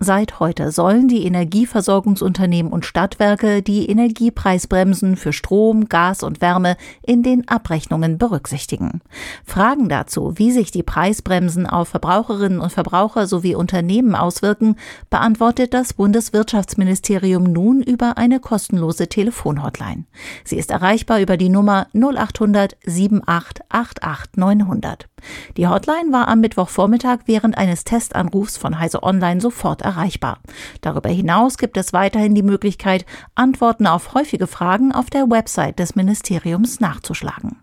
Seit heute sollen die Energieversorgungsunternehmen und Stadtwerke die Energiepreisbremsen für Strom, Gas und Wärme in den Abrechnungen berücksichtigen. Fragen dazu, wie sich die Preisbremsen auf Verbraucherinnen und Verbraucher sowie Unternehmen auswirken, beantwortet das Bundeswirtschaftsministerium nun über eine kostenlose Telefonhotline. Sie ist erreichbar über die Nummer 0800 78 88 900. Die Hotline war am Mittwochvormittag während eines Testanrufs von Heise Online sofort erreichbar. Darüber hinaus gibt es weiterhin die Möglichkeit, Antworten auf häufige Fragen auf der Website des Ministeriums nachzuschlagen.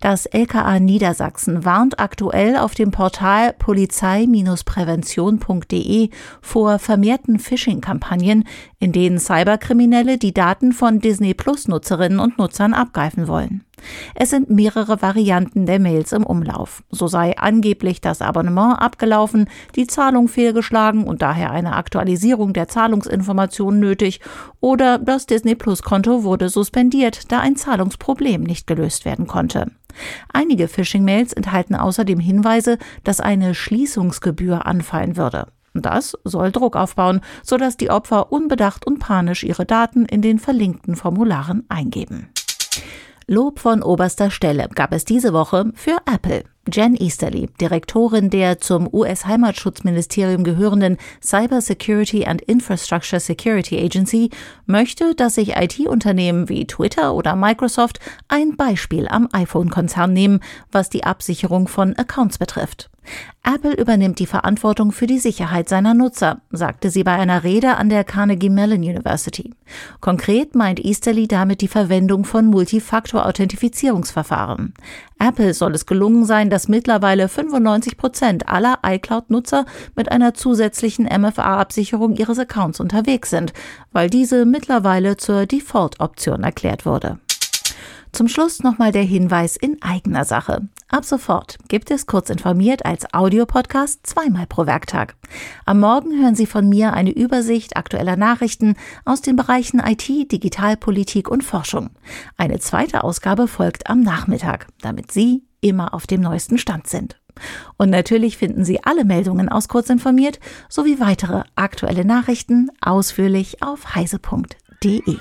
Das LKA Niedersachsen warnt aktuell auf dem Portal polizei-prävention.de vor vermehrten Phishing-Kampagnen, in denen Cyberkriminelle die Daten von Disney Plus Nutzerinnen und Nutzern abgreifen wollen. Es sind mehrere Varianten der Mails im Umlauf. So sei angeblich das Abonnement abgelaufen, die Zahlung fehlgeschlagen und daher eine Aktualisierung der Zahlungsinformationen nötig oder das Disney Plus Konto wurde suspendiert, da ein Zahlungsproblem nicht gelöst werden konnte. Einige Phishing-Mails enthalten außerdem Hinweise, dass eine Schließungsgebühr anfallen würde. Das soll Druck aufbauen, sodass die Opfer unbedacht und panisch ihre Daten in den verlinkten Formularen eingeben. Lob von oberster Stelle gab es diese Woche für Apple. Jen Easterly, Direktorin der zum US-Heimatschutzministerium gehörenden Cyber Security and Infrastructure Security Agency, möchte, dass sich IT-Unternehmen wie Twitter oder Microsoft ein Beispiel am iPhone-Konzern nehmen, was die Absicherung von Accounts betrifft. Apple übernimmt die Verantwortung für die Sicherheit seiner Nutzer, sagte sie bei einer Rede an der Carnegie Mellon University. Konkret meint Easterly damit die Verwendung von Multifaktor-Authentifizierungsverfahren. Apple soll es gelungen sein, dass mittlerweile 95 Prozent aller iCloud-Nutzer mit einer zusätzlichen MFA-Absicherung ihres Accounts unterwegs sind, weil diese mittlerweile zur Default-Option erklärt wurde. Zum Schluss nochmal der Hinweis in eigener Sache. Ab sofort gibt es kurz informiert als Audiopodcast zweimal pro Werktag. Am Morgen hören Sie von mir eine Übersicht aktueller Nachrichten aus den Bereichen IT, Digitalpolitik und Forschung. Eine zweite Ausgabe folgt am Nachmittag, damit Sie immer auf dem neuesten Stand sind. Und natürlich finden Sie alle Meldungen aus Kurz informiert sowie weitere aktuelle Nachrichten ausführlich auf heise.de.